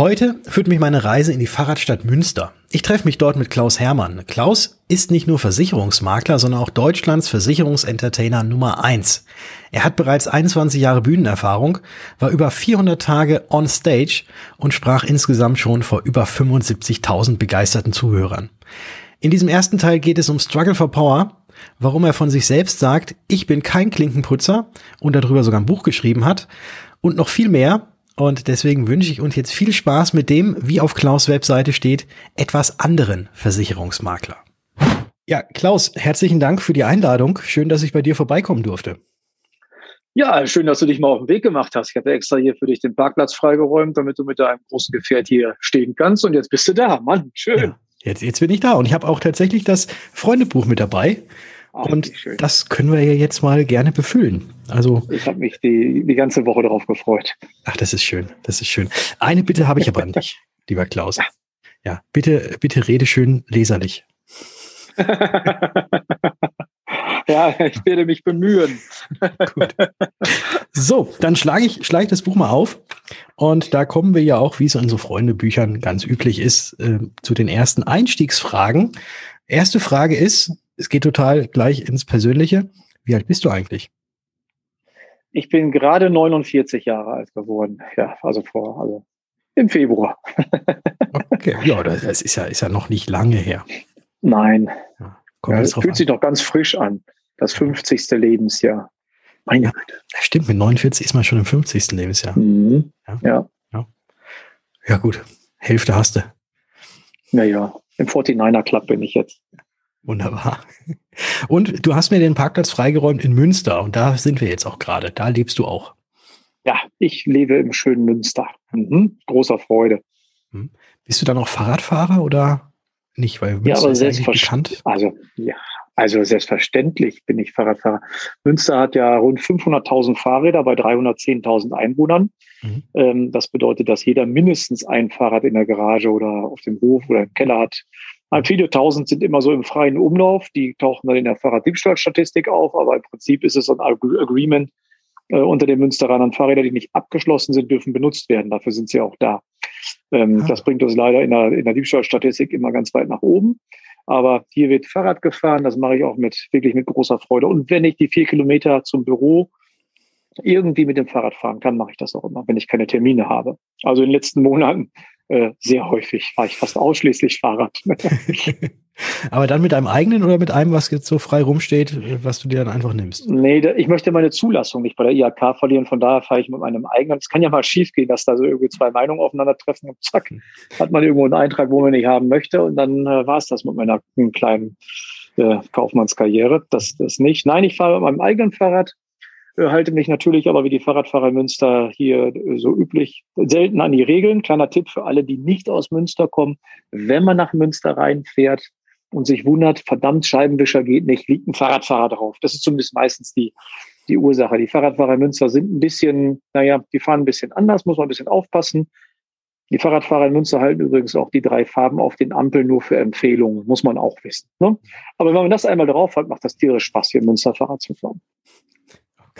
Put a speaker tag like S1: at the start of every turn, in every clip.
S1: Heute führt mich meine Reise in die Fahrradstadt Münster. Ich treffe mich dort mit Klaus Hermann. Klaus ist nicht nur Versicherungsmakler, sondern auch Deutschlands Versicherungsentertainer Nummer eins. Er hat bereits 21 Jahre Bühnenerfahrung, war über 400 Tage on stage und sprach insgesamt schon vor über 75.000 begeisterten Zuhörern. In diesem ersten Teil geht es um Struggle for Power, warum er von sich selbst sagt, ich bin kein Klinkenputzer und darüber sogar ein Buch geschrieben hat und noch viel mehr, und deswegen wünsche ich uns jetzt viel Spaß mit dem, wie auf Klaus Webseite steht, etwas anderen Versicherungsmakler. Ja, Klaus, herzlichen Dank für die Einladung. Schön, dass ich bei dir vorbeikommen durfte.
S2: Ja, schön, dass du dich mal auf den Weg gemacht hast. Ich habe extra hier für dich den Parkplatz freigeräumt, damit du mit deinem großen Gefährt hier stehen kannst. Und jetzt bist du da. Mann, schön. Ja,
S1: jetzt, jetzt bin ich da. Und ich habe auch tatsächlich das Freundebuch mit dabei. Und das können wir ja jetzt mal gerne befüllen. Also
S2: ich habe mich die, die ganze Woche darauf gefreut.
S1: Ach, das ist schön. Das ist schön. Eine Bitte habe ich aber an dich, lieber Klaus. Ja, bitte, bitte rede schön leserlich.
S2: ja, ich werde mich bemühen. Gut.
S1: So, dann schlage ich, schlage ich das Buch mal auf. Und da kommen wir ja auch, wie es in so Freundebüchern ganz üblich ist, äh, zu den ersten Einstiegsfragen. Erste Frage ist, es geht total gleich ins Persönliche. Wie alt bist du eigentlich?
S2: Ich bin gerade 49 Jahre alt geworden. Ja, also vor, also im Februar.
S1: okay, ja, das ist ja, ist ja noch nicht lange her.
S2: Nein. Ja, ja, das fühlt an. sich doch ganz frisch an. Das 50. Lebensjahr.
S1: Meine ja, Güte. Stimmt, mit 49 ist man schon im 50. Lebensjahr.
S2: Mhm. Ja.
S1: ja. Ja, gut. Hälfte hast du.
S2: Naja, im 49er Club bin ich jetzt.
S1: Wunderbar. Und du hast mir den Parkplatz freigeräumt in Münster und da sind wir jetzt auch gerade. Da lebst du auch.
S2: Ja, ich lebe im schönen Münster. Mhm. Großer Freude.
S1: Mhm. Bist du dann auch Fahrradfahrer oder nicht?
S2: Weil Münster ja, aber selbstverständlich. Also, ja, also selbstverständlich bin ich Fahrradfahrer. Münster hat ja rund 500.000 Fahrräder bei 310.000 Einwohnern. Mhm. Ähm, das bedeutet, dass jeder mindestens ein Fahrrad in der Garage oder auf dem Hof oder im Keller hat. Halt viele tausend sind immer so im freien Umlauf, die tauchen dann in der Fahrraddiebstahlstatistik auf, aber im Prinzip ist es ein Agreement äh, unter den Münsteranern. Fahrräder, die nicht abgeschlossen sind, dürfen benutzt werden. Dafür sind sie auch da. Ähm, ah. Das bringt uns leider in der, in der Diebstahlstatistik immer ganz weit nach oben. Aber hier wird Fahrrad gefahren, das mache ich auch mit wirklich mit großer Freude. Und wenn ich die vier Kilometer zum Büro irgendwie mit dem Fahrrad fahren kann, mache ich das auch immer, wenn ich keine Termine habe. Also in den letzten Monaten äh, sehr häufig fahre ich fast ausschließlich Fahrrad.
S1: Aber dann mit einem eigenen oder mit einem, was jetzt so frei rumsteht, was du dir dann einfach nimmst?
S2: Nee, ich möchte meine Zulassung nicht bei der IHK verlieren. Von daher fahre ich mit meinem eigenen. Es kann ja mal schief gehen, dass da so irgendwie zwei Meinungen aufeinandertreffen und zack, hat man irgendwo einen Eintrag, wo man nicht haben möchte. Und dann äh, war es das mit meiner kleinen äh, Kaufmannskarriere. Das, das nicht. Nein, ich fahre mit meinem eigenen Fahrrad halte mich natürlich aber wie die Fahrradfahrer Münster hier äh, so üblich selten an die Regeln. Kleiner Tipp für alle, die nicht aus Münster kommen. Wenn man nach Münster reinfährt und sich wundert, verdammt, Scheibenwischer geht nicht, liegt ein Fahrradfahrer drauf. Das ist zumindest meistens die, die Ursache. Die Fahrradfahrer Münster sind ein bisschen, naja, die fahren ein bisschen anders, muss man ein bisschen aufpassen. Die Fahrradfahrer in Münster halten übrigens auch die drei Farben auf den Ampeln nur für Empfehlungen, muss man auch wissen. Ne? Aber wenn man das einmal drauf hat, macht das tierisch Spaß, hier in Münster Fahrrad zu fahren.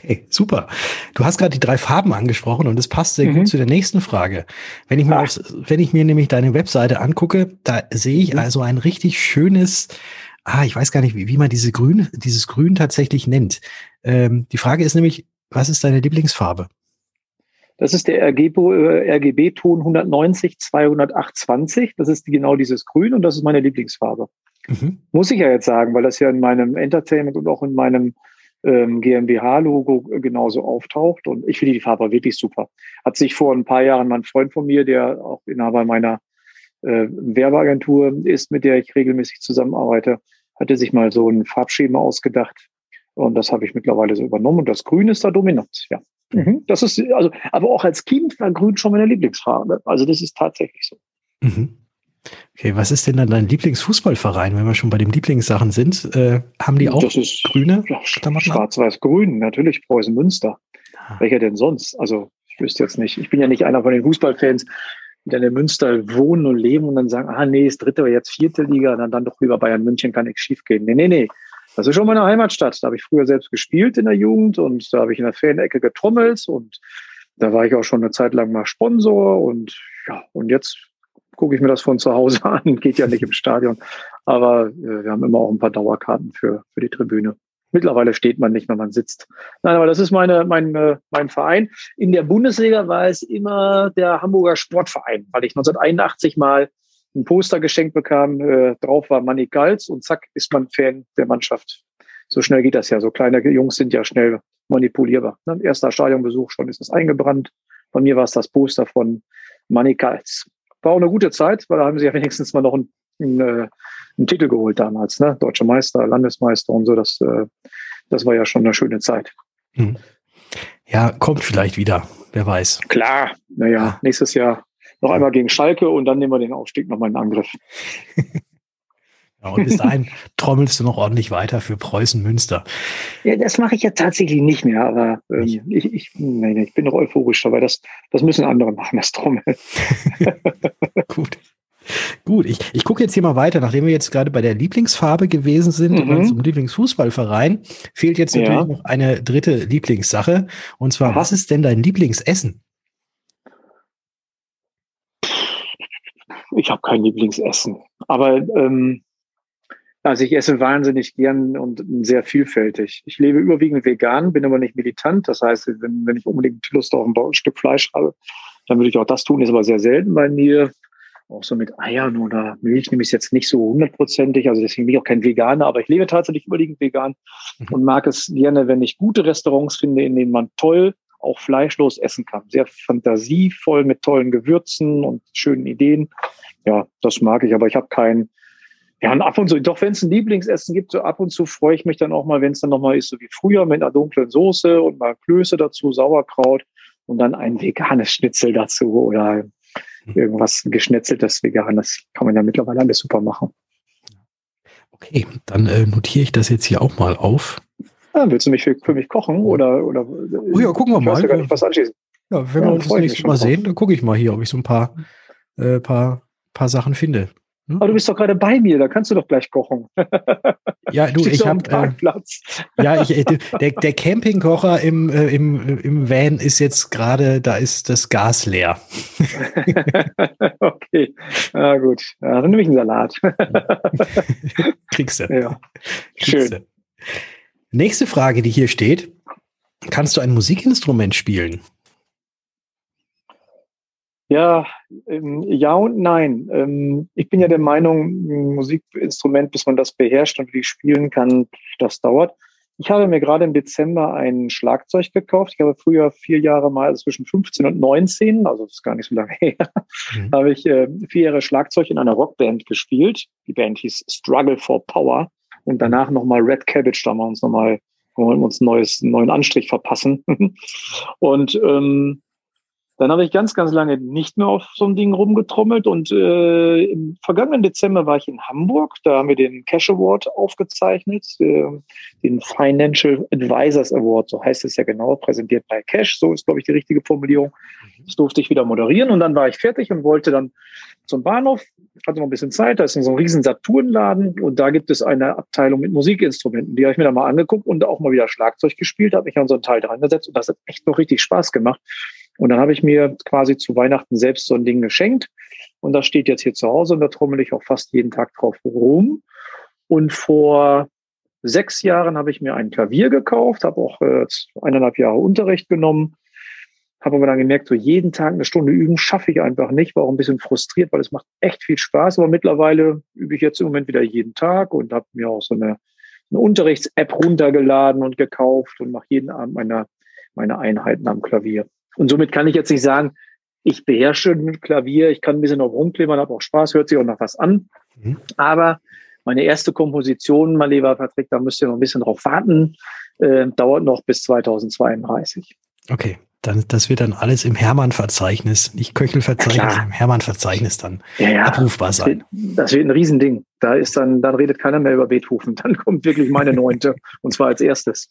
S1: Okay, super. Du hast gerade die drei Farben angesprochen und das passt sehr mhm. gut zu der nächsten Frage. Wenn ich, mal aufs, wenn ich mir nämlich deine Webseite angucke, da sehe ich mhm. also ein richtig schönes, ah, ich weiß gar nicht, wie, wie man diese Grün, dieses Grün tatsächlich nennt. Ähm, die Frage ist nämlich, was ist deine Lieblingsfarbe?
S2: Das ist der RGB-Ton 190 20820. Das ist genau dieses Grün und das ist meine Lieblingsfarbe. Mhm. Muss ich ja jetzt sagen, weil das ja in meinem Entertainment und auch in meinem ähm, GmbH-Logo genauso auftaucht. Und ich finde die Farbe wirklich super. Hat sich vor ein paar Jahren mein Freund von mir, der auch Inhaber meiner äh, Werbeagentur ist, mit der ich regelmäßig zusammenarbeite, hatte sich mal so ein Farbschema ausgedacht. Und das habe ich mittlerweile so übernommen. Und das Grün ist da dominant, ja. Mhm. Das ist, also, aber auch als Kind war Grün schon meine Lieblingsfarbe. Also das ist tatsächlich so.
S1: Mhm. Okay, was ist denn dann dein Lieblingsfußballverein, wenn wir schon bei den Lieblingssachen sind? Äh, haben die auch
S2: das ist,
S1: grüne
S2: ja, Schwarz-Weiß-Grün, natürlich, Preußen Münster. Ah. Welcher denn sonst? Also, ich wüsste jetzt nicht. Ich bin ja nicht einer von den Fußballfans, die dann in Münster wohnen und leben und dann sagen, ah nee, ist dritte oder jetzt vierte Liga, dann, dann doch lieber Bayern München, kann nichts schief gehen. Nee, nee, nee. Das ist schon meine Heimatstadt. Da habe ich früher selbst gespielt in der Jugend und da habe ich in der Fanecke getrommelt und da war ich auch schon eine Zeit lang mal Sponsor und ja, und jetzt gucke ich mir das von zu Hause an. Geht ja nicht im Stadion. Aber äh, wir haben immer auch ein paar Dauerkarten für, für die Tribüne. Mittlerweile steht man nicht, wenn man sitzt. Nein, aber das ist meine, mein, äh, mein Verein. In der Bundesliga war es immer der Hamburger Sportverein, weil ich 1981 mal ein Poster geschenkt bekam. Äh, drauf war Manny Gals und zack, ist man Fan der Mannschaft. So schnell geht das ja. So kleine Jungs sind ja schnell manipulierbar. Ne? Erster Stadionbesuch schon ist das eingebrannt. Bei mir war es das Poster von Manny Gals war auch eine gute Zeit, weil da haben sie ja wenigstens mal noch einen, einen, äh, einen Titel geholt damals, ne? Deutscher Meister, Landesmeister und so. Das, äh, das war ja schon eine schöne Zeit. Hm.
S1: Ja, kommt vielleicht wieder, wer weiß.
S2: Klar, naja, ja. nächstes Jahr noch einmal gegen Schalke und dann nehmen wir den Aufstieg nochmal in Angriff.
S1: Ja, und bis dahin trommelst du noch ordentlich weiter für Preußen Münster.
S2: Ja, das mache ich ja tatsächlich nicht mehr, aber ähm, ich, ich, nee, ich bin noch euphorisch dabei. Das, das müssen andere machen, das Trommeln.
S1: Gut. Gut, ich, ich gucke jetzt hier mal weiter. Nachdem wir jetzt gerade bei der Lieblingsfarbe gewesen sind mhm. und zum Lieblingsfußballverein, fehlt jetzt natürlich ja. noch eine dritte Lieblingssache. Und zwar, was ist denn dein Lieblingsessen?
S2: Ich habe kein Lieblingsessen. Aber ähm, also ich esse wahnsinnig gern und sehr vielfältig. Ich lebe überwiegend vegan, bin aber nicht militant. Das heißt, wenn, wenn ich unbedingt Lust auf ein Stück Fleisch habe, dann würde ich auch das tun. Ist aber sehr selten bei mir. Auch so mit Eiern oder Milch nehme ich es jetzt nicht so hundertprozentig. Also deswegen bin ich auch kein Veganer, aber ich lebe tatsächlich überwiegend vegan mhm. und mag es gerne, wenn ich gute Restaurants finde, in denen man toll auch fleischlos essen kann. Sehr fantasievoll mit tollen Gewürzen und schönen Ideen. Ja, das mag ich, aber ich habe kein ja, und ab und zu, doch wenn es ein Lieblingsessen gibt, so ab und zu freue ich mich dann auch mal, wenn es dann nochmal ist, so wie früher mit einer dunklen Soße und mal Klöße dazu, Sauerkraut und dann ein veganes Schnitzel dazu oder hm. irgendwas geschnetzeltes veganes. Kann man ja mittlerweile alles super machen.
S1: Okay, dann äh, notiere ich das jetzt hier auch mal auf.
S2: Ja, willst du mich für, für mich kochen oder, oder?
S1: Oh ja, gucken wir mal. Gar nicht, was anschließen. Ja, wenn ja, wir uns das nächste Mal sehen, dann gucke ich mal hier, ob ich so ein paar, äh, paar, paar Sachen finde.
S2: Hm? Aber du bist doch gerade bei mir, da kannst du doch gleich kochen.
S1: Ja, du, ich habe äh, ja, ich, äh, der, der Campingkocher im, äh, im, im Van ist jetzt gerade, da ist das Gas leer.
S2: okay, na gut, ja, dann nehme ich einen Salat.
S1: Kriegst du. Ja. Kriegst Schön. Du. Nächste Frage, die hier steht: Kannst du ein Musikinstrument spielen?
S2: Ja, ähm, ja und nein. Ähm, ich bin ja der Meinung, ein Musikinstrument, bis man das beherrscht und wie spielen kann, das dauert. Ich habe mir gerade im Dezember ein Schlagzeug gekauft. Ich habe früher vier Jahre mal also zwischen 15 und 19, also das ist gar nicht so lange her, mhm. habe ich äh, vier Jahre Schlagzeug in einer Rockband gespielt. Die Band hieß Struggle for Power und danach nochmal Red Cabbage, da haben wir uns nochmal wollen uns neues, einen neuen Anstrich verpassen. und ähm, dann habe ich ganz, ganz lange nicht mehr auf so einem Ding rumgetrommelt und äh, im vergangenen Dezember war ich in Hamburg. Da haben wir den Cash Award aufgezeichnet, äh, den Financial Advisors Award, so heißt es ja genau, präsentiert bei Cash. So ist, glaube ich, die richtige Formulierung. Mhm. Das durfte ich wieder moderieren und dann war ich fertig und wollte dann zum Bahnhof. Hatte noch ein bisschen Zeit. Da ist so ein riesen Saturnladen und da gibt es eine Abteilung mit Musikinstrumenten. Die habe ich mir da mal angeguckt und auch mal wieder Schlagzeug gespielt. Habe mich an so einen Teil dran gesetzt und das hat echt noch richtig Spaß gemacht. Und dann habe ich mir quasi zu Weihnachten selbst so ein Ding geschenkt. Und das steht jetzt hier zu Hause und da trommel ich auch fast jeden Tag drauf rum. Und vor sechs Jahren habe ich mir ein Klavier gekauft, habe auch äh, eineinhalb Jahre Unterricht genommen, habe aber dann gemerkt, so jeden Tag eine Stunde üben schaffe ich einfach nicht, war auch ein bisschen frustriert, weil es macht echt viel Spaß. Aber mittlerweile übe ich jetzt im Moment wieder jeden Tag und habe mir auch so eine, eine Unterrichts-App runtergeladen und gekauft und mache jeden Abend meine, meine Einheiten am Klavier. Und somit kann ich jetzt nicht sagen, ich beherrsche mit Klavier, ich kann ein bisschen auf rumklimmern, habe auch Spaß, hört sich auch noch was an. Mhm. Aber meine erste Komposition, mein lieber Patrick, da müsst ihr noch ein bisschen drauf warten, äh, dauert noch bis 2032.
S1: Okay, Dann, das wird dann alles im Hermann-Verzeichnis, nicht Köchel-Verzeichnis, im Hermann-Verzeichnis dann
S2: Ja, ja.
S1: abrufbar
S2: Das
S1: sein.
S2: wird, das wird ein Riesending. Da ist dann, dann redet keiner mehr über Beethoven. Dann kommt wirklich meine neunte. und zwar als erstes.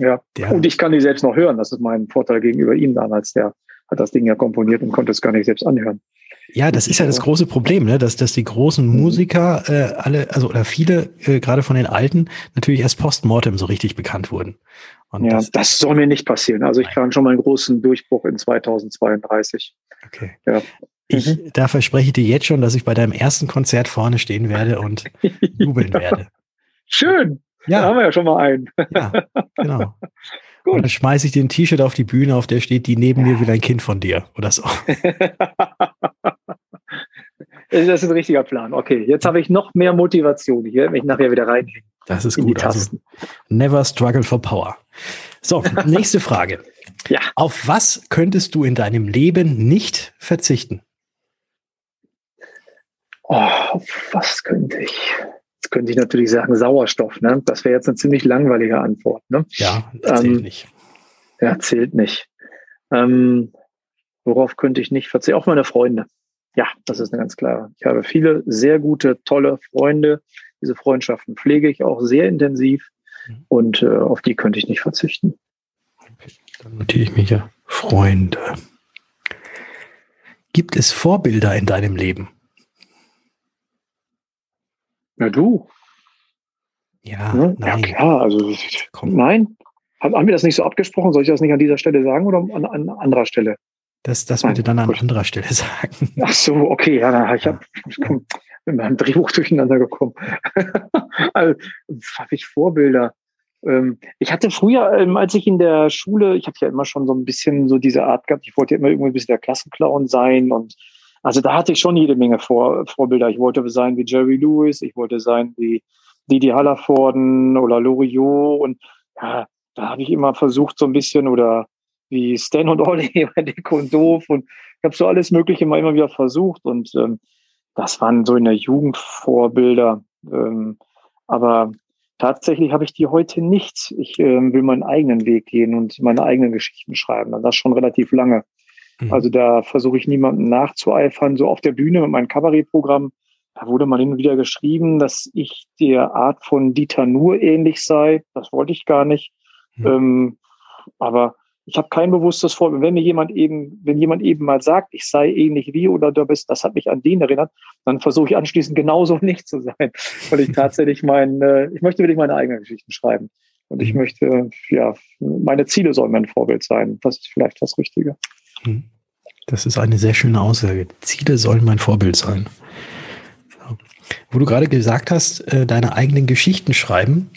S2: Ja.
S1: der,
S2: Und ich kann die selbst noch hören. Das ist mein Vorteil gegenüber ihm damals. Der hat das Ding ja komponiert und konnte es gar nicht selbst anhören.
S1: ja, das ist ja das große Problem, ne? dass, dass die großen
S2: Mhm.
S1: Musiker äh, alle, also oder viele, äh, gerade von den Alten, natürlich erst postmortem so richtig bekannt wurden. Und
S2: ja,
S1: das,
S2: das, soll mir nicht passieren. Also ich kann schon mal einen großen Durchbruch in 2032.
S1: okay.
S2: Ja.
S1: Ich, da verspreche ich dir jetzt schon, dass ich bei deinem ersten Konzert vorne stehen werde und jubeln werde.
S2: Schön. Da
S1: Ja,
S2: haben wir ja schon mal einen.
S1: ja, genau.
S2: Gut.
S1: Und dann schmeiße ich dir ein T-Shirt auf die Bühne, auf der steht, die neben mir will ein Kind von dir oder so.
S2: das ist ein richtiger Plan. Okay, jetzt habe ich noch mehr Motivation. Ich werde mich nachher wieder reinlegen
S1: Das ist gut. Also, never struggle for power. So, nächste Frage.
S2: Ja.
S1: Auf was könntest du in deinem Leben nicht verzichten?
S2: Oh, auf was könnte ich? Jetzt könnte ich natürlich sagen Sauerstoff. Ne? Das wäre jetzt eine ziemlich langweilige Antwort. Ne?
S1: Ja, erzähl
S2: Ähm,
S1: nicht.
S2: Ja, zählt nicht. Ähm, worauf könnte ich nicht verzichten? Auch meine Freunde. Ja, das ist eine ganz klare. Ich habe viele sehr gute, tolle Freunde. Diese Freundschaften pflege ich auch sehr intensiv
S1: Mhm.
S2: und äh, auf die könnte ich nicht verzichten.
S1: Dann notiere ich mich ja. Freunde. Gibt es Vorbilder in deinem Leben?
S2: Na du?
S1: Ja,
S2: Ne? Ja,
S1: nein.
S2: klar. Also,
S1: Komm.
S2: nein. Haben wir das nicht so abgesprochen? Soll ich das nicht an dieser Stelle sagen oder an, an anderer Stelle?
S1: Das, das bitte dann an
S2: gut.
S1: anderer Stelle sagen.
S2: Ach so, okay, ja, ich habe mit meinem Drehbuch durcheinander gekommen. also, habe ich Vorbilder. Ähm, ich hatte früher, ähm, als ich in der Schule, ich habe ja immer schon so ein bisschen so diese Art gehabt, ich wollte ja immer irgendwie ein bisschen der Klassenclown sein und also da hatte ich schon jede Menge Vor Vorbilder. Ich wollte sein wie Jerry Lewis, ich wollte sein wie Didi Hallervorden oder Loriot und ja, da habe ich immer versucht so ein bisschen oder wie Stan und Olli Dick und Doof und ich habe so alles Mögliche mal immer wieder versucht und ähm, das waren so in der Jugend Vorbilder. Ähm, aber tatsächlich habe ich die heute nicht. Ich ähm, will meinen eigenen Weg gehen und meine eigenen Geschichten schreiben. Und das schon relativ lange.
S1: Mhm.
S2: Also da versuche ich niemandem nachzueifern. So auf der Bühne mit meinem Kabarettprogramm, da wurde mal hin und wieder geschrieben, dass ich der Art von Dieter Nuhr ähnlich sei. Das wollte ich gar nicht.
S1: Mhm.
S2: Ähm, aber ich habe kein bewusstes Vorbild. Wenn mir jemand eben, wenn jemand eben mal sagt, ich sei ähnlich wie oder du bist, das hat mich an den erinnert, dann versuche ich anschließend genauso nicht zu sein, weil ich tatsächlich mein, äh, ich möchte wirklich meine eigenen Geschichten schreiben und ich
S1: Mhm.
S2: möchte, ja, meine Ziele sollen mein Vorbild sein. Das ist vielleicht das Richtige.
S1: Hm. Das ist eine sehr schöne Aussage. Ziele sollen mein Vorbild sein. So. Wo du gerade gesagt hast, äh, deine eigenen Geschichten schreiben.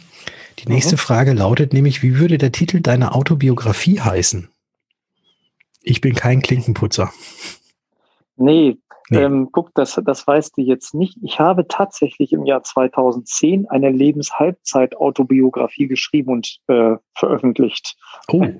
S1: Die nächste
S2: Mhm.
S1: Frage lautet nämlich, wie würde der Titel deiner Autobiografie heißen? Ich bin kein Klinkenputzer.
S2: Nee,
S1: Nee.
S2: Ähm, guck, das, das weißt du jetzt nicht. Ich habe tatsächlich im Jahr 2010 eine Lebenshalbzeit-Autobiografie geschrieben und äh, veröffentlicht.
S1: Oh.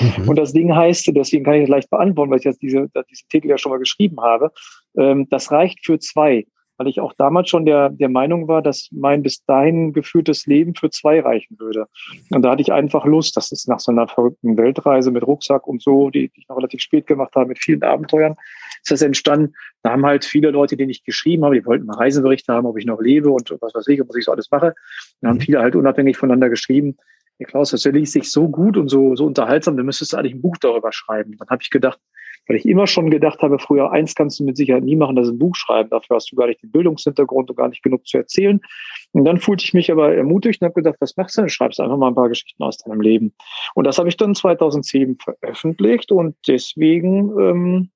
S1: Mhm.
S2: Und das Ding heißt, deswegen kann ich es leicht beantworten, weil ich jetzt diese, diesen Titel ja schon mal geschrieben habe, ähm, das reicht für zwei, weil ich auch damals schon der, der Meinung war, dass mein bis dahin geführtes Leben für zwei reichen würde. Und da hatte ich einfach Lust, das ist nach so einer verrückten Weltreise mit Rucksack und so, die, die ich noch relativ spät gemacht habe, mit vielen Abenteuern, ist das entstanden. Da haben halt viele Leute, denen ich geschrieben habe, die wollten mal Reiseberichte haben, ob ich noch lebe und was weiß ich, was ich so alles mache. Da haben
S1: Mhm.
S2: viele halt unabhängig voneinander geschrieben, Klaus, das liest sich so gut und so, so unterhaltsam, du müsstest eigentlich ein Buch darüber schreiben. Dann habe ich gedacht, weil ich immer schon gedacht habe, früher eins kannst du mit Sicherheit nie machen, das ist ein Buch schreiben. Dafür hast du gar nicht den Bildungshintergrund und gar nicht genug zu erzählen. Und dann fühlte ich mich aber ermutigt und habe gedacht, was machst du denn? Schreibst einfach mal ein paar Geschichten aus deinem Leben. Und das habe ich dann 2007 veröffentlicht und deswegen ähm,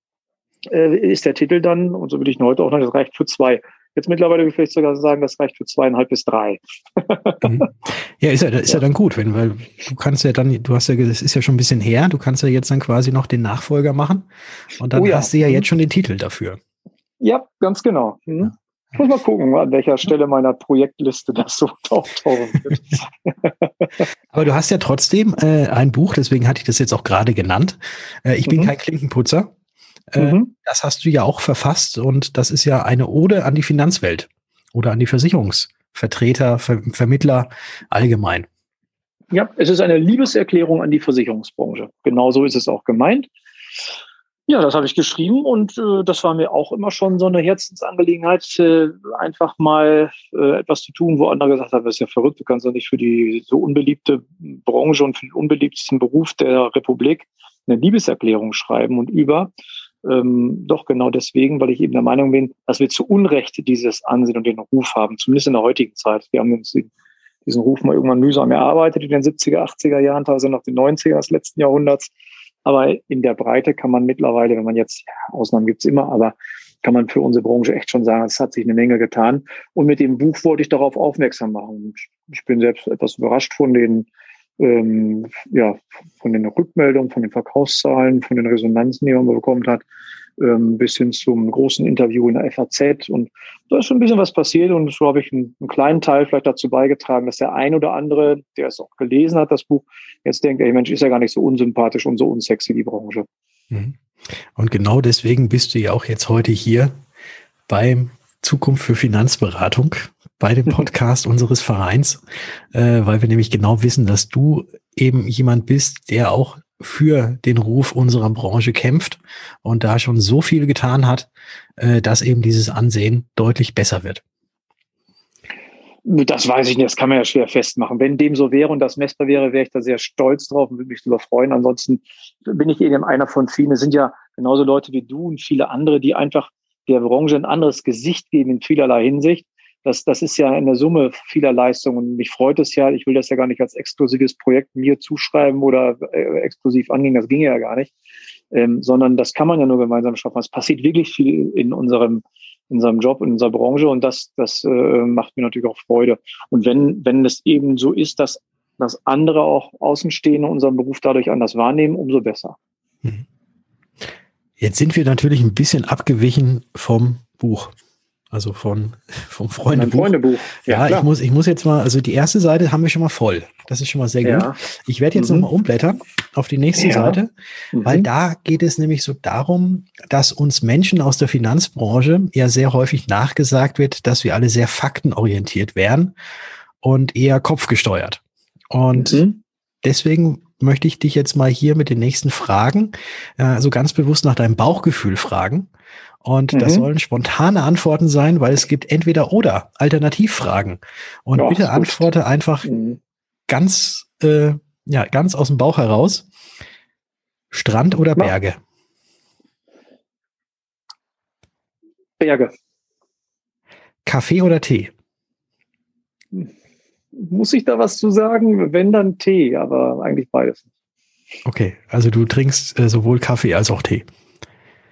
S2: äh, ist der Titel dann, und so würde ich ihn heute auch noch, das reicht für zwei. Jetzt mittlerweile würde ich vielleicht sogar sagen, das reicht für zweieinhalb bis drei.
S1: Mhm. Ja, ist ja, ist ja dann gut, wenn, weil du kannst ja dann, du hast ja, das ist ja schon ein bisschen her, du kannst ja jetzt dann quasi noch den Nachfolger machen und dann
S2: Oh ja.
S1: hast du ja
S2: Mhm.
S1: jetzt schon den Titel dafür.
S2: Ja, ganz genau. Hm. Ich muss mal gucken, an welcher Stelle meiner Projektliste das so auftauchen wird.
S1: Aber du hast ja trotzdem äh, ein Buch, deswegen hatte ich das jetzt auch gerade genannt. Äh, ich bin
S2: Mhm.
S1: kein Klinkenputzer. Äh,
S2: Mhm.
S1: Das hast du ja auch verfasst und das ist ja eine Ode an die Finanzwelt oder an die Versicherungsvertreter, Ver Vermittler allgemein.
S2: Ja, es ist eine Liebeserklärung an die Versicherungsbranche. Genauso ist es auch gemeint. Ja, das habe ich geschrieben und äh, das war mir auch immer schon so eine Herzensangelegenheit, äh, einfach mal äh, etwas zu tun, wo andere gesagt haben, das ist ja verrückt, du kannst doch nicht für die so unbeliebte Branche und für den unbeliebtesten Beruf der Republik eine Liebeserklärung schreiben und über. Ähm, doch genau deswegen, weil ich eben der Meinung bin, dass wir zu Unrecht dieses Ansehen und den Ruf haben, zumindest in der heutigen Zeit. Wir haben uns diesen Ruf mal irgendwann mühsam erarbeitet in den 70er, 80er Jahren, teilweise noch den 90er des letzten Jahrhunderts. Aber in der Breite kann man mittlerweile, wenn man jetzt, ja, Ausnahmen gibt's immer, aber kann man für unsere Branche echt schon sagen, es hat sich eine Menge getan. Und mit dem Buch wollte ich darauf aufmerksam machen. Ich bin selbst etwas überrascht von den, ähm, ja, von den Rückmeldungen, von den Verkaufszahlen, von den Resonanzen, die man bekommen hat ähm, bis hin zum großen Interview in der FAZ. Und da ist schon ein bisschen was passiert und so habe ich einen, einen, kleinen Teil vielleicht dazu beigetragen, dass der ein oder andere, der es auch gelesen hat, das Buch, jetzt denkt, ey Mensch, ist ja gar nicht so unsympathisch und so unsexy, die Branche.
S1: Mhm. Und genau deswegen bist du ja auch jetzt heute hier beim Zukunft für Finanzberatung bei dem Podcast unseres Vereins, äh, weil wir nämlich genau wissen, dass du eben jemand bist, der auch für den Ruf unserer Branche kämpft und da schon so viel getan hat, äh, dass eben dieses Ansehen deutlich besser wird.
S2: Das weiß ich nicht, das kann man ja schwer festmachen. Wenn dem so wäre und das messbar wäre, wäre ich da sehr stolz drauf und würde mich darüber freuen. Ansonsten bin ich eben einer von vielen. Es sind ja genauso Leute wie du und viele andere, die einfach der Branche ein anderes Gesicht geben in vielerlei Hinsicht das, das ist ja eine Summe vieler Leistungen. Und mich freut es ja, ich will das ja gar nicht als exklusives Projekt mir zuschreiben oder äh, exklusiv angehen, das ginge ja gar nicht, ähm, sondern das kann man ja nur gemeinsam schaffen. Es passiert wirklich viel in unserem, in unserem Job, in unserer Branche und das, das äh, macht mir natürlich auch Freude. Und wenn, wenn es eben so ist, dass, dass andere auch Außenstehende unseren Beruf dadurch anders wahrnehmen, umso besser. Mhm.
S1: Jetzt sind wir natürlich ein bisschen abgewichen vom Buch. Also von, vom Freundebuch.
S2: Freundebuch.
S1: Ja, ja ich muss, ich muss jetzt mal, also die erste Seite haben wir schon mal voll. Das ist schon mal sehr ja. gut. Ich werde jetzt mhm. nochmal umblättern auf die nächste ja. Seite, mhm. weil da geht es nämlich so darum, dass uns Menschen aus der Finanzbranche ja sehr häufig nachgesagt wird, dass wir alle sehr faktenorientiert wären und eher kopfgesteuert. Und mhm. deswegen möchte ich dich jetzt mal hier mit den nächsten Fragen, also ganz bewusst nach deinem Bauchgefühl fragen. Und mhm. das sollen spontane Antworten sein, weil es gibt entweder oder Alternativfragen. Und ja, bitte antworte einfach mhm. ganz, äh, ja, ganz aus dem Bauch heraus. Strand oder Berge?
S2: Berge.
S1: Kaffee oder Tee?
S2: Muss ich da was zu sagen? Wenn dann Tee, aber eigentlich beides.
S1: Okay, also du trinkst äh, sowohl Kaffee als auch Tee.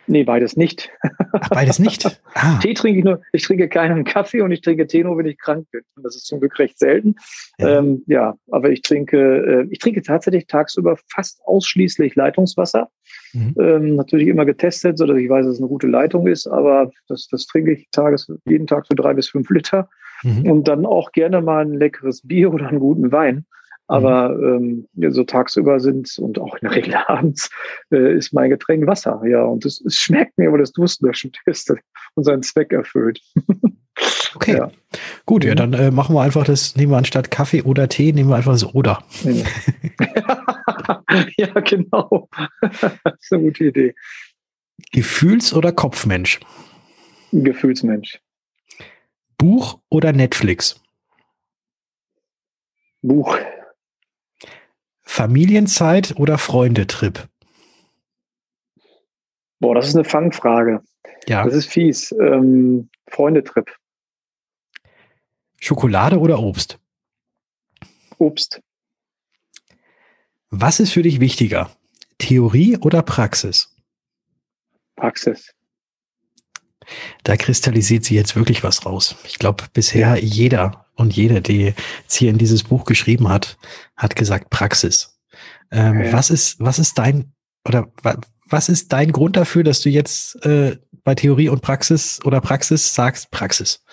S2: Nee, beides nicht.
S1: Ach, beides nicht?
S2: Ah. Tee trinke ich nur, ich trinke keinen Kaffee und ich trinke Tee nur, wenn ich krank bin. Und das ist zum Glück recht selten. Ja, ähm, ja aber ich trinke, äh, ich trinke tatsächlich tagsüber fast ausschließlich Leitungswasser. Mhm. Ähm, natürlich immer getestet, sodass ich weiß, dass es eine gute Leitung ist, aber das, das trinke ich tages, jeden Tag so drei bis fünf Liter. Mhm. Und dann auch gerne mal ein leckeres Bier oder einen guten Wein. Aber mhm. ähm, so tagsüber sind und auch in der Regel abends äh, ist mein Getränk Wasser. Ja, und es, es schmeckt mir, weil das durstlöschend ist und seinen Zweck erfüllt.
S1: Okay, ja. gut, ja, mhm. dann äh, machen wir einfach das, nehmen wir anstatt Kaffee oder Tee, nehmen wir einfach das Oder.
S2: ja, genau. das ist eine gute Idee.
S1: Gefühls- oder Kopfmensch?
S2: Gefühlsmensch.
S1: Buch oder Netflix?
S2: Buch.
S1: Familienzeit oder Freundetrip?
S2: Boah, das ist eine Fangfrage. Ja. Das ist fies. Ähm, Freundetrip.
S1: Schokolade oder Obst?
S2: Obst.
S1: Was ist für dich wichtiger? Theorie oder Praxis?
S2: Praxis.
S1: Da kristallisiert sie jetzt wirklich was raus. Ich glaube, bisher jeder und jede, die jetzt hier in dieses Buch geschrieben hat, hat gesagt Praxis. Ähm, ja. Was ist, was ist dein, oder was ist dein Grund dafür, dass du jetzt äh, bei Theorie und Praxis oder Praxis sagst Praxis?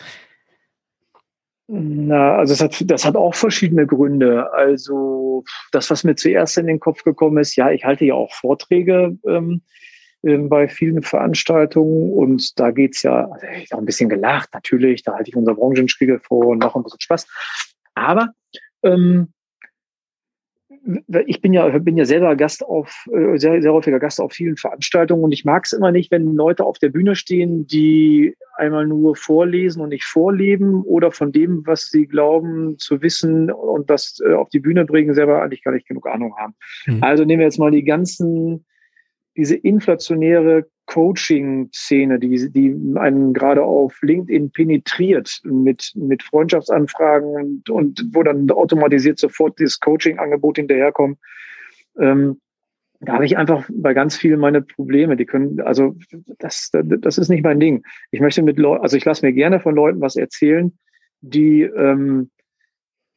S2: Na, also das hat, das hat auch verschiedene Gründe. Also das, was mir zuerst in den Kopf gekommen ist, ja, ich halte ja auch Vorträge ähm, bei vielen Veranstaltungen und da geht's ja, also ich habe ein bisschen gelacht, natürlich, da halte ich unser Branchenspiegel vor und mache ein bisschen Spaß. Aber ähm, ich bin ja, bin ja selber Gast auf, äh, sehr, sehr häufiger Gast auf vielen Veranstaltungen und ich mag es immer nicht, wenn Leute auf der Bühne stehen, die einmal nur vorlesen und nicht vorleben oder von dem, was sie glauben zu wissen und das äh, auf die Bühne bringen, selber eigentlich gar nicht genug Ahnung haben. Mhm. Also nehmen wir jetzt mal die ganzen, diese inflationäre Coaching-Szene, die, die einen gerade auf LinkedIn penetriert mit, mit Freundschaftsanfragen und, und wo dann automatisiert sofort dieses Coaching-Angebot hinterherkommt. Ähm, da habe ich einfach bei ganz vielen meine Probleme. Die können, also das, das ist nicht mein Ding. Ich möchte mit Leuten, also ich lasse mir gerne von Leuten was erzählen, die, ähm,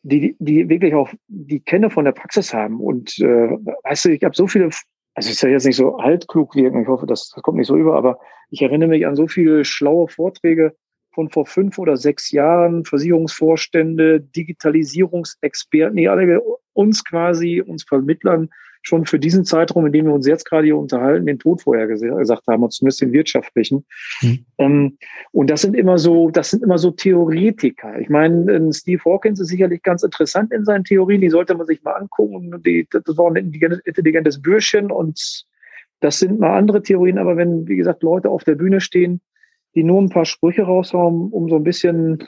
S2: die, die wirklich auch die Kenne von der Praxis haben. Und äh, weißt du, ich habe so viele also ich soll jetzt nicht so altklug wirken, ich hoffe, das, das kommt nicht so über, aber ich erinnere mich an so viele schlaue Vorträge von vor fünf oder sechs Jahren, Versicherungsvorstände, Digitalisierungsexperten, die alle uns quasi, uns Vermittlern schon für diesen Zeitraum, in dem wir uns jetzt gerade hier unterhalten, den Tod vorher gesagt haben, und zumindest den wirtschaftlichen. Mhm. Ähm, und das sind immer so, das sind immer so Theoretiker. Ich meine, Steve Hawkins ist sicherlich ganz interessant in seinen Theorien, die sollte man sich mal angucken. Die, das war ein intelligentes Bürschchen und das sind mal andere Theorien, aber wenn, wie gesagt, Leute auf der Bühne stehen, die nur ein paar Sprüche raushauen, um so ein bisschen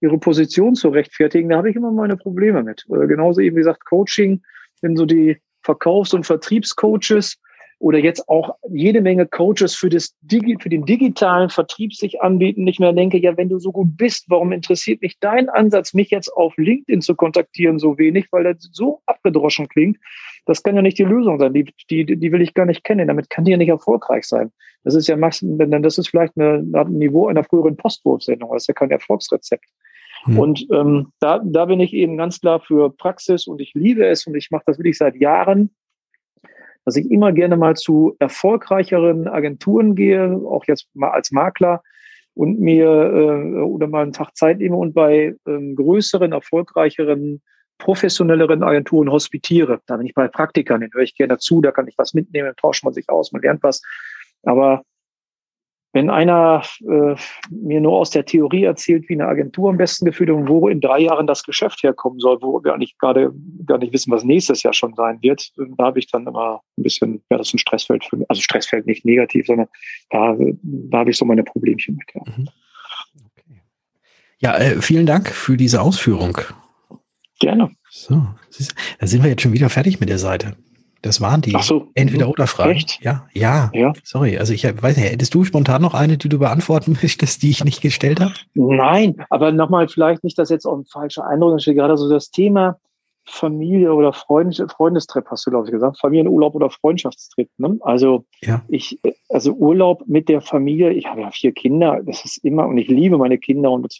S2: ihre Position zu rechtfertigen, da habe ich immer meine Probleme mit. Oder genauso eben, wie gesagt, Coaching, wenn so die Verkaufs- und Vertriebscoaches oder jetzt auch jede Menge Coaches für, das für den digitalen Vertrieb sich anbieten. Ich mir denke, ja, wenn du so gut bist, warum interessiert mich dein Ansatz, mich jetzt auf LinkedIn zu kontaktieren, so wenig, weil das so abgedroschen klingt? Das kann ja nicht die Lösung sein. Die, die, die will ich gar nicht kennen. Damit kann die ja nicht erfolgreich sein. Das ist ja das ist vielleicht eine, ein Niveau einer früheren Postwurfsendung. Das ist ja kein Erfolgsrezept. Mhm. Und ähm, da, da bin ich eben ganz klar für Praxis und ich liebe es und ich mache das wirklich seit Jahren, dass ich immer gerne mal zu erfolgreicheren Agenturen gehe, auch jetzt mal als Makler und mir äh, oder mal einen Tag Zeit nehme und bei ähm, größeren, erfolgreicheren, professionelleren Agenturen hospitiere. Da bin ich bei Praktikern, den höre ich gerne zu, da kann ich was mitnehmen, tauscht man sich aus, man lernt was. Aber wenn einer äh, mir nur aus der Theorie erzählt, wie eine Agentur am besten geführt und wo in drei Jahren das Geschäft herkommen soll, wo wir eigentlich gerade gar nicht wissen, was nächstes Jahr schon sein wird, da habe ich dann immer ein bisschen, ja, das ist ein Stressfeld für mich. Also Stressfeld nicht negativ, sondern da, da habe ich so meine Problemchen mit. Ja, mhm.
S1: okay. ja äh, vielen Dank für diese Ausführung.
S2: Gerne.
S1: So, da sind wir jetzt schon wieder fertig mit der Seite. Das waren die
S2: so.
S1: Entweder-Oder-Fragen.
S2: Echt?
S1: Ja, ja, ja. Sorry, also ich weiß nicht, hättest du spontan noch eine, die du beantworten möchtest, die ich nicht gestellt habe?
S2: Nein, aber nochmal vielleicht nicht, dass jetzt auch ein falscher Eindruck entsteht. Gerade so das Thema Familie oder Freund, Freundestrip, hast du, glaube ich, gesagt. Familienurlaub oder Freundschaftstrip. Ne? Also ja. ich, also Urlaub mit der Familie, ich habe ja vier Kinder, das ist immer, und ich liebe meine Kinder und das,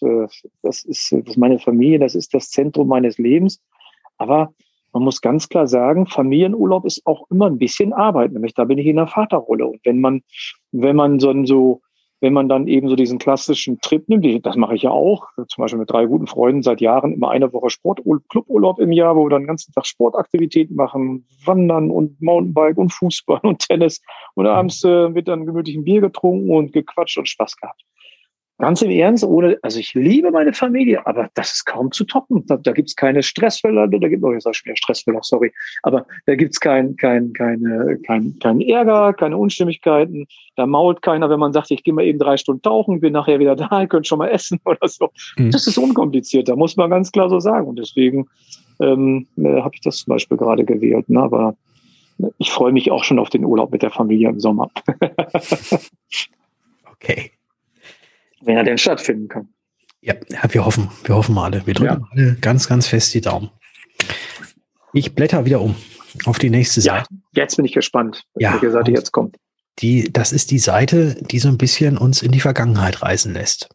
S2: das, ist, das ist meine Familie, das ist das Zentrum meines Lebens. Aber man muss ganz klar sagen, Familienurlaub ist auch immer ein bisschen Arbeit, nämlich da bin ich in der Vaterrolle. Und wenn man, wenn man so, so wenn man dann eben so diesen klassischen Trip nimmt, das mache ich ja auch, zum Beispiel mit drei guten Freunden seit Jahren immer eine Woche Sport, Cluburlaub im Jahr, wo wir dann den ganzen Tag Sportaktivitäten machen, Wandern und Mountainbike und Fußball und Tennis und abends äh, wird dann gemütlich ein Bier getrunken und gequatscht und Spaß gehabt. Ganz im Ernst, ohne, also ich liebe meine Familie, aber das ist kaum zu toppen. Da, da gibt es keine Stressfälle, da gibt es, oh, jetzt sag ich wieder Stressfälle, sorry, aber da gibt es kein, kein, keine, kein, kein Ärger, keine Unstimmigkeiten, da mault keiner, wenn man sagt, ich gehe mal eben drei Stunden tauchen, bin nachher wieder da, könnt schon mal essen oder so. Mhm. Das ist unkompliziert, da muss man ganz klar so sagen. Und deswegen ähm, äh, habe ich das zum Beispiel gerade gewählt. Ne? Aber ich freue mich auch schon auf den Urlaub mit der Familie im Sommer.
S1: okay
S2: wenn er denn stattfinden kann.
S1: Ja, ja wir hoffen, wir hoffen alle. Wir drücken ja. alle ganz, ganz fest die Daumen. Ich blätter wieder um auf die nächste Seite.
S2: Ja, jetzt bin ich gespannt,
S1: ja,
S2: welche Seite jetzt kommt.
S1: Die, das ist die Seite, die so ein bisschen uns in die Vergangenheit reisen lässt.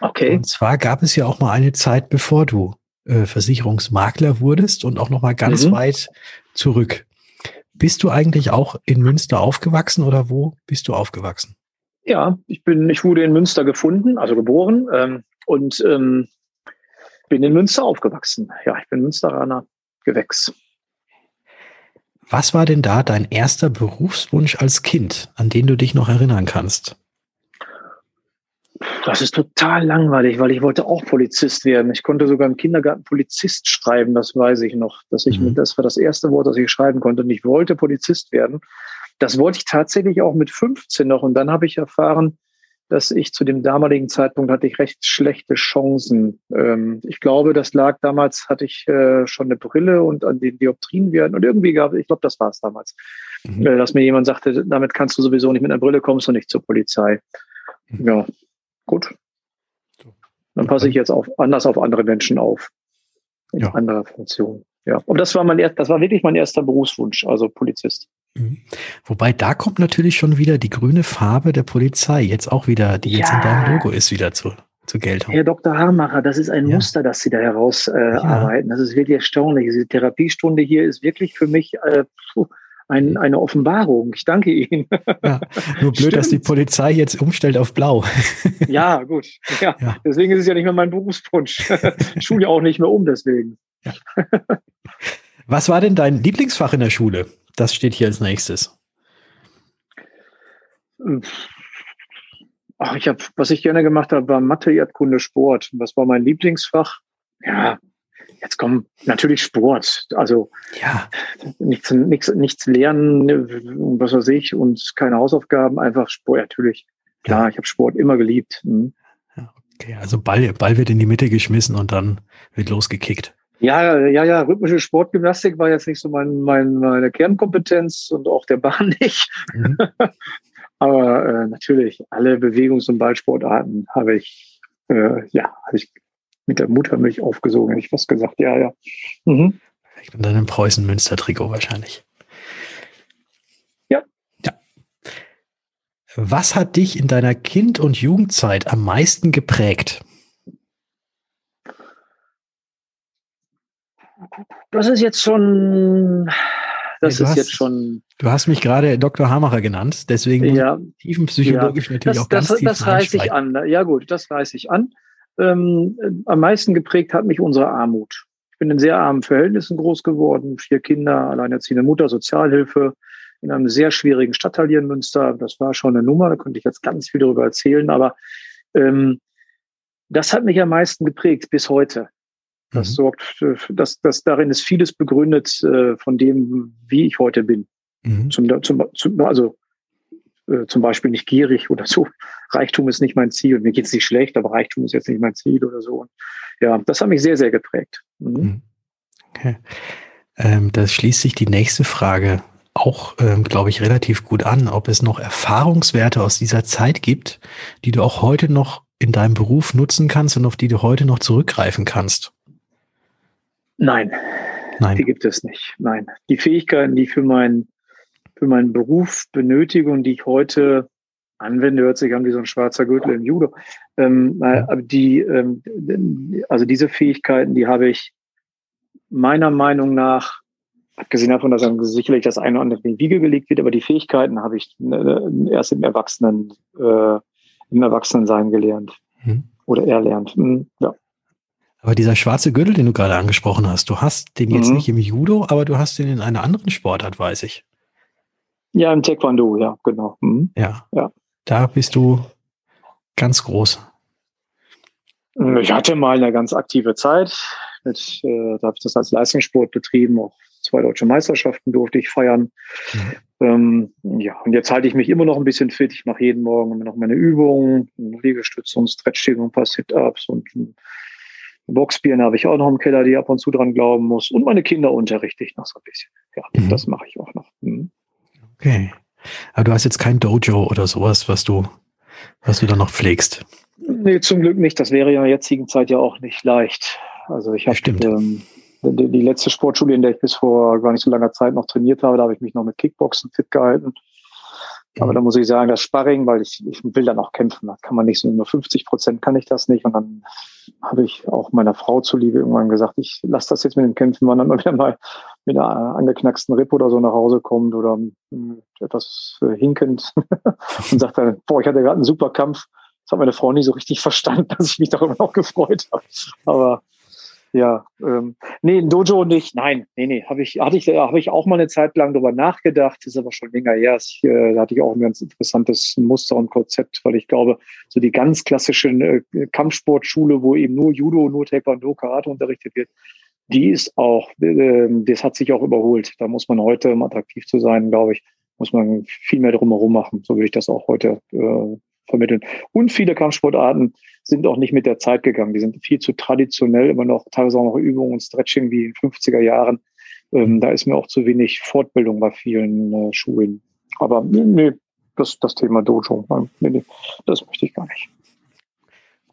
S2: Okay.
S1: Und zwar gab es ja auch mal eine Zeit, bevor du äh, Versicherungsmakler wurdest und auch noch mal ganz mhm. weit zurück. Bist du eigentlich auch in Münster aufgewachsen oder wo bist du aufgewachsen?
S2: Ja, ich bin, ich wurde in Münster gefunden, also geboren ähm, und ähm, bin in Münster aufgewachsen. Ja, ich bin Münsteraner Gewächs.
S1: Was war denn da dein erster Berufswunsch als Kind, an den du dich noch erinnern kannst?
S2: Das ist total langweilig, weil ich wollte auch Polizist werden. Ich konnte sogar im Kindergarten Polizist schreiben, das weiß ich noch. Dass ich, mhm. Das war das erste Wort, das ich schreiben konnte. Und ich wollte Polizist werden. Das wollte ich tatsächlich auch mit 15 noch. Und dann habe ich erfahren, dass ich zu dem damaligen Zeitpunkt hatte ich recht schlechte Chancen. Ähm, ich glaube, das lag damals, hatte ich äh, schon eine Brille und an den Dioptrien werden und irgendwie gab, ich glaube, das war es damals, mhm. äh, dass mir jemand sagte, damit kannst du sowieso nicht mit einer Brille kommst du nicht zur Polizei. Mhm. Ja, gut. Dann passe ich jetzt auf, anders auf andere Menschen auf. In ja. anderer Funktion. Ja. Und das war mein, das war wirklich mein erster Berufswunsch, also Polizist.
S1: Mhm. Wobei da kommt natürlich schon wieder die grüne Farbe der Polizei, jetzt auch wieder, die jetzt ja. in deinem Logo ist, wieder zu, zur Geltung.
S2: Herr Dr. Hamacher, das ist ein ja. Muster, das Sie da herausarbeiten. Äh, ja. Das ist wirklich erstaunlich. Diese Therapiestunde hier ist wirklich für mich äh, ein, eine Offenbarung. Ich danke Ihnen.
S1: Ja, nur blöd, Stimmt. dass die Polizei jetzt umstellt auf Blau.
S2: Ja, gut. Ja, ja. Deswegen ist es ja nicht mehr mein Berufswunsch. Ich schule ja auch nicht mehr um, deswegen.
S1: Was war denn dein Lieblingsfach in der Schule? Das steht hier als nächstes.
S2: Ach, ich habe, was ich gerne gemacht habe, war Mathe, Erdkunde, Sport. Was war mein Lieblingsfach? Ja, jetzt kommt natürlich Sport. Also ja. nichts, nichts, nichts lernen, was weiß ich, und keine Hausaufgaben, einfach Sport. Natürlich. Klar, ja. ich habe Sport immer geliebt. Mhm.
S1: Okay, also Ball, Ball wird in die Mitte geschmissen und dann wird losgekickt.
S2: Ja, ja, ja, rhythmische Sportgymnastik war jetzt nicht so mein, mein, meine Kernkompetenz und auch der Bahn nicht. Mhm. Aber äh, natürlich, alle Bewegungs- und Ballsportarten habe ich, äh, ja, habe ich mit der Muttermilch aufgesogen, hätte ich fast gesagt, ja, ja. Mhm.
S1: Und dann im Preußen-Münster-Trikot wahrscheinlich.
S2: Ja.
S1: Ja. Was hat dich in deiner Kind- und Jugendzeit am meisten geprägt?
S2: Das ist jetzt schon, das ja, ist hast, jetzt schon.
S1: Du hast mich gerade Dr. Hamacher genannt, deswegen
S2: ja,
S1: tiefenpsychologisch ja, natürlich
S2: das,
S1: auch ganz
S2: das,
S1: tief
S2: Das reiße ich an. Ja gut, das reiße ich an. Ähm, am meisten geprägt hat mich unsere Armut. Ich bin in sehr armen Verhältnissen groß geworden, vier Kinder, alleinerziehende Mutter, Sozialhilfe in einem sehr schwierigen Stadtteil hier in Münster. Das war schon eine Nummer, da könnte ich jetzt ganz viel darüber erzählen, aber ähm, das hat mich am meisten geprägt bis heute. Das mhm. sorgt, dass, dass darin ist vieles begründet äh, von dem, wie ich heute bin. Mhm. Zum, zum, zum, also äh, zum Beispiel nicht gierig oder so. Reichtum ist nicht mein Ziel. Mir geht es nicht schlecht, aber Reichtum ist jetzt nicht mein Ziel oder so. Und ja, das hat mich sehr, sehr geprägt. Mhm. mhm.
S1: Okay. Ähm, das schließt sich die nächste Frage auch, ähm, glaube ich, relativ gut an, ob es noch Erfahrungswerte aus dieser Zeit gibt, die du auch heute noch in deinem Beruf nutzen kannst und auf die du heute noch zurückgreifen kannst.
S2: Nein, Nein, die gibt es nicht. Nein, die Fähigkeiten, die ich für meinen für meinen Beruf benötige und die ich heute anwende, hört sich an wie so ein schwarzer Gürtel im Judo. Ähm, aber die, ähm, also diese Fähigkeiten, die habe ich meiner Meinung nach, abgesehen davon, dass dann sicherlich das eine oder andere in die Wiege gelegt wird, aber die Fähigkeiten habe ich äh, erst im Erwachsenen, äh, im Erwachsenensein gelernt. Hm. Oder erlernt. Hm, ja.
S1: Aber dieser schwarze Gürtel, den du gerade angesprochen hast, du hast den jetzt mhm. nicht im Judo, aber du hast den in einer anderen Sportart, weiß ich.
S2: Ja, im Taekwondo, ja, genau. Mhm.
S1: Ja. ja. Da bist du ganz groß.
S2: Ich hatte mal eine ganz aktive Zeit. Mit, äh, da habe ich das als Leistungssport betrieben. Auch zwei deutsche Meisterschaften durfte ich feiern. Mhm. Ähm, ja, und jetzt halte ich mich immer noch ein bisschen fit. Ich mache jeden Morgen noch meine Übungen, Liegestütze und Stretching und ein paar Sit-Ups und Boxbieren habe ich auch noch im Keller, die ab und zu dran glauben muss. Und meine Kinder unterrichte ich noch so ein bisschen. Ja, mhm. das mache ich auch noch. Mhm.
S1: Okay. Aber du hast jetzt kein Dojo oder sowas, was du, was du da noch pflegst.
S2: Nee, zum Glück nicht. Das wäre ja in der jetzigen Zeit ja auch nicht leicht. Also ich habe ähm, die, die, letzte Sportschule, in der ich bis vor gar nicht so langer Zeit noch trainiert habe, da habe ich mich noch mit Kickboxen fit gehalten. Aber mhm. da muss ich sagen, das Sparring, weil ich, ich will dann auch kämpfen. Da kann man nicht so nur 50 Prozent kann ich das nicht. Und dann habe ich auch meiner Frau zuliebe irgendwann gesagt, ich lasse das jetzt mit dem Kämpfen, wenn dann wieder mal mit einer angeknacksten Rippe oder so nach Hause kommt oder etwas äh, hinkend und sagt dann, boah, ich hatte gerade einen super Kampf. Das hat meine Frau nie so richtig verstanden, dass ich mich darüber noch gefreut habe. Aber Ja, ähm, nee, ein Dojo nicht. Nein, nee, nee, habe ich, hatte ich, habe ich auch mal eine Zeit lang drüber nachgedacht. ist aber schon länger her. Ich, äh, da hatte ich auch ein ganz interessantes Muster und Konzept, weil ich glaube, so die ganz klassische äh, Kampfsportschule, wo eben nur Judo, nur Taekwondo, Karate unterrichtet wird, die ist auch, äh, das hat sich auch überholt. Da muss man heute, um attraktiv zu sein, glaube ich, muss man viel mehr drumherum machen. So würde ich das auch heute äh, vermitteln. Und viele Kampfsportarten sind auch nicht mit der Zeit gegangen. Die sind viel zu traditionell, immer noch teilweise auch noch Übungen und Stretching wie in 50er Jahren. Ähm, da ist mir auch zu wenig Fortbildung bei vielen äh, Schulen. Aber nee, das, das Thema Dojo, nee, nee, das möchte ich gar nicht.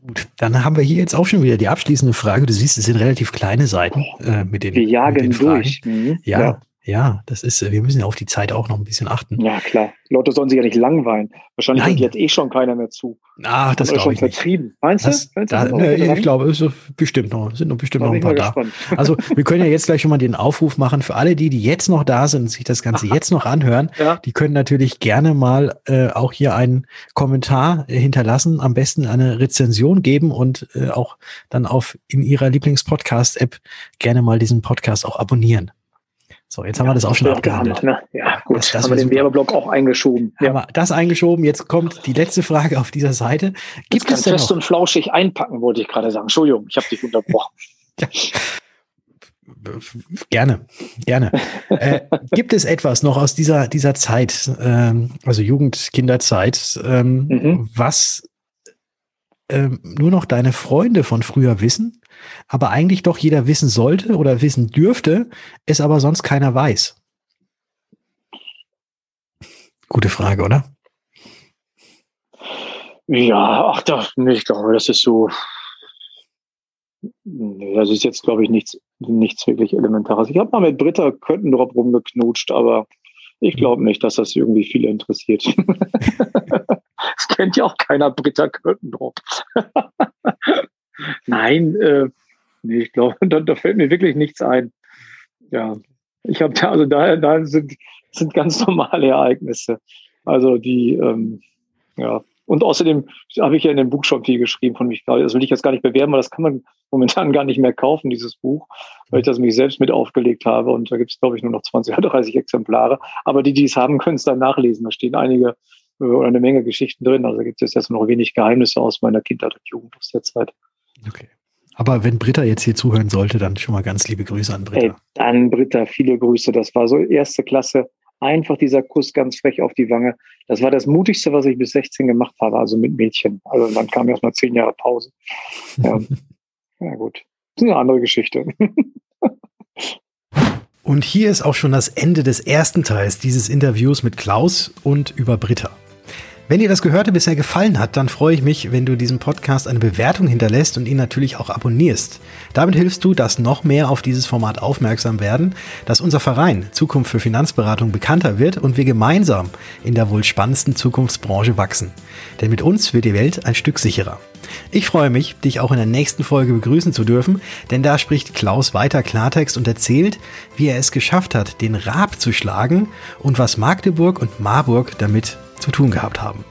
S1: Gut, dann haben wir hier jetzt auch schon wieder die abschließende Frage. Du siehst, es sind relativ kleine Seiten äh, mit den
S2: Wir jagen
S1: mit den
S2: durch.
S1: Mhm. Ja, ja, ja, das ist, wir müssen ja auf die Zeit auch noch ein bisschen achten.
S2: Ja, klar. Leute sollen sich ja nicht langweilen. Wahrscheinlich Nein. hört jetzt eh schon keiner mehr zu.
S1: Ah, das glaube ich
S2: vertrieben.
S1: Nicht. Meinst das, du? Da, ne, ich glaube, es ist bestimmt noch, sind noch bestimmt da noch ein paar da. Also, wir können ja jetzt gleich schon mal den Aufruf machen für alle die, die jetzt noch da sind und sich das Ganze jetzt noch anhören. Ja. Die können natürlich gerne mal äh, auch hier einen Kommentar hinterlassen, am besten eine Rezension geben und äh, auch dann auf in ihrer Lieblingspodcast-App gerne mal diesen Podcast auch abonnieren. So, jetzt haben wir das auch schon abgehandelt.
S2: Ne? Ja, gut. Das, das haben wir den Werbeblock auch eingeschoben.
S1: Haben ja. das eingeschoben. Jetzt kommt die letzte Frage auf dieser Seite.
S2: Gibt es denn fest noch? und flauschig einpacken, wollte ich gerade sagen. Entschuldigung, ich habe dich unterbrochen. ja.
S1: Gerne, gerne. äh, gibt es etwas noch aus dieser, dieser Zeit, ähm, also Jugend, Kinderzeit, ähm, mhm. was ähm, nur noch deine Freunde von früher wissen? aber eigentlich doch jeder wissen sollte oder wissen dürfte, es aber sonst keiner weiß? Gute Frage, oder?
S2: Ja, ach, doch, ich glaube, das ist so. Das ist jetzt, glaube ich, nichts, nichts wirklich Elementares. Ich habe mal mit Britta Köttendrop rumgeknutscht, aber ich glaube nicht, dass das irgendwie viele interessiert. Es kennt ja auch keiner Britta Köttendrop. Nein, äh, nee, ich glaube, da, da, fällt mir wirklich nichts ein. Ja, ich habe da, also da, da sind, sind ganz normale Ereignisse. Also die, ähm, ja. Und außerdem habe ich ja in dem Buch schon viel geschrieben von mich. Das will ich jetzt gar nicht bewerben, weil das kann man momentan gar nicht mehr kaufen, dieses Buch, weil ich das mich selbst mit aufgelegt habe. Und da gibt es, glaube ich, nur noch 20 oder 30 Exemplare. Aber die, die es haben, können es dann nachlesen. Da stehen einige äh, oder eine Menge Geschichten drin. Also gibt es jetzt noch wenig Geheimnisse aus meiner Kindheit und Jugend aus der Zeit.
S1: Okay. Aber wenn Britta jetzt hier zuhören sollte, dann schon mal ganz liebe Grüße an Britta. Hey,
S2: dann Britta, viele Grüße. Das war so erste Klasse. Einfach dieser Kuss ganz frech auf die Wange. Das war das Mutigste, was ich bis 16 gemacht habe, also mit Mädchen. Also dann kam erst mal zehn Jahre Pause. Ja, ja gut. Das ist eine andere Geschichte.
S1: Und hier ist auch schon das Ende des ersten Teils dieses Interviews mit Klaus und über Britta. Wenn dir das Gehörte bisher gefallen hat, dann freue ich mich, wenn du diesem Podcast eine Bewertung hinterlässt und ihn natürlich auch abonnierst. Damit hilfst du, dass noch mehr auf dieses Format aufmerksam werden, dass unser Verein Zukunft für Finanzberatung bekannter wird und wir gemeinsam in der wohl spannendsten Zukunftsbranche wachsen. Denn mit uns wird die Welt ein Stück sicherer. Ich freue mich, dich auch in der nächsten Folge begrüßen zu dürfen, denn da spricht Klaus weiter Klartext und erzählt, wie er es geschafft hat, den Raab zu schlagen und was Magdeburg und Marburg damit zu tun gehabt haben.